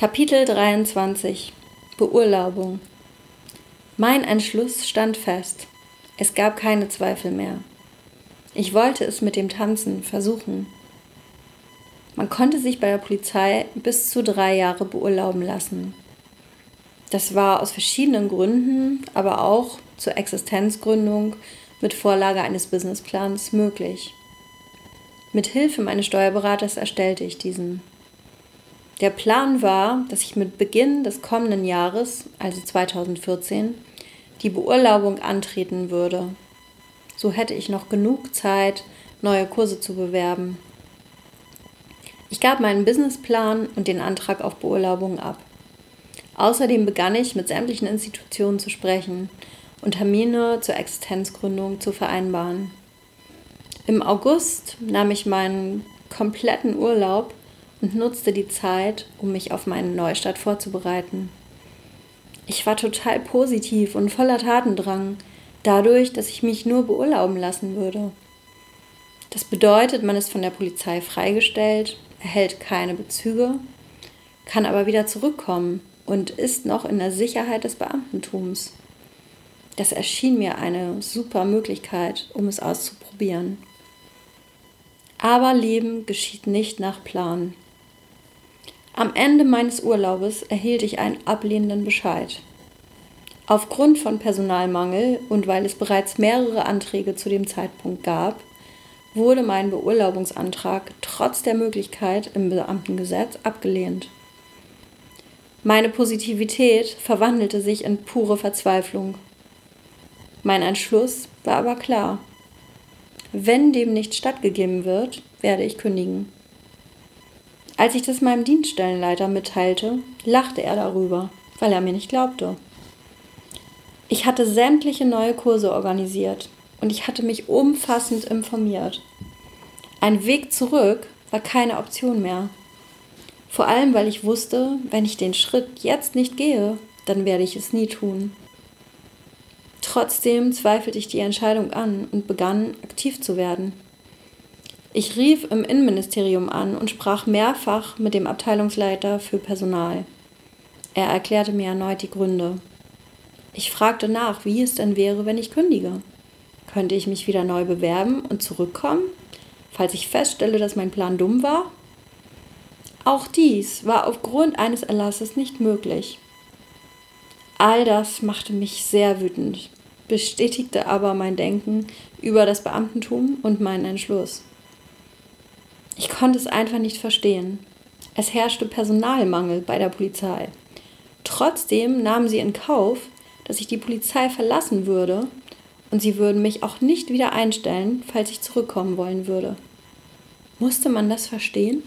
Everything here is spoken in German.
Kapitel 23 Beurlaubung Mein Entschluss stand fest. Es gab keine Zweifel mehr. Ich wollte es mit dem Tanzen versuchen. Man konnte sich bei der Polizei bis zu drei Jahre beurlauben lassen. Das war aus verschiedenen Gründen, aber auch zur Existenzgründung mit Vorlage eines Businessplans möglich. Mit Hilfe meines Steuerberaters erstellte ich diesen. Der Plan war, dass ich mit Beginn des kommenden Jahres, also 2014, die Beurlaubung antreten würde. So hätte ich noch genug Zeit, neue Kurse zu bewerben. Ich gab meinen Businessplan und den Antrag auf Beurlaubung ab. Außerdem begann ich mit sämtlichen Institutionen zu sprechen und Termine zur Existenzgründung zu vereinbaren. Im August nahm ich meinen kompletten Urlaub und nutzte die Zeit, um mich auf meinen Neustart vorzubereiten. Ich war total positiv und voller Tatendrang, dadurch, dass ich mich nur beurlauben lassen würde. Das bedeutet, man ist von der Polizei freigestellt, erhält keine Bezüge, kann aber wieder zurückkommen und ist noch in der Sicherheit des Beamtentums. Das erschien mir eine super Möglichkeit, um es auszuprobieren. Aber Leben geschieht nicht nach Plan. Am Ende meines Urlaubes erhielt ich einen ablehnenden Bescheid. Aufgrund von Personalmangel und weil es bereits mehrere Anträge zu dem Zeitpunkt gab, wurde mein Beurlaubungsantrag trotz der Möglichkeit im Beamtengesetz abgelehnt. Meine Positivität verwandelte sich in pure Verzweiflung. Mein Entschluss war aber klar. Wenn dem nicht stattgegeben wird, werde ich kündigen. Als ich das meinem Dienststellenleiter mitteilte, lachte er darüber, weil er mir nicht glaubte. Ich hatte sämtliche neue Kurse organisiert und ich hatte mich umfassend informiert. Ein Weg zurück war keine Option mehr. Vor allem, weil ich wusste, wenn ich den Schritt jetzt nicht gehe, dann werde ich es nie tun. Trotzdem zweifelte ich die Entscheidung an und begann aktiv zu werden. Ich rief im Innenministerium an und sprach mehrfach mit dem Abteilungsleiter für Personal. Er erklärte mir erneut die Gründe. Ich fragte nach, wie es denn wäre, wenn ich kündige. Könnte ich mich wieder neu bewerben und zurückkommen, falls ich feststelle, dass mein Plan dumm war? Auch dies war aufgrund eines Erlasses nicht möglich. All das machte mich sehr wütend, bestätigte aber mein Denken über das Beamtentum und meinen Entschluss. Ich konnte es einfach nicht verstehen. Es herrschte Personalmangel bei der Polizei. Trotzdem nahmen sie in Kauf, dass ich die Polizei verlassen würde und sie würden mich auch nicht wieder einstellen, falls ich zurückkommen wollen würde. Musste man das verstehen?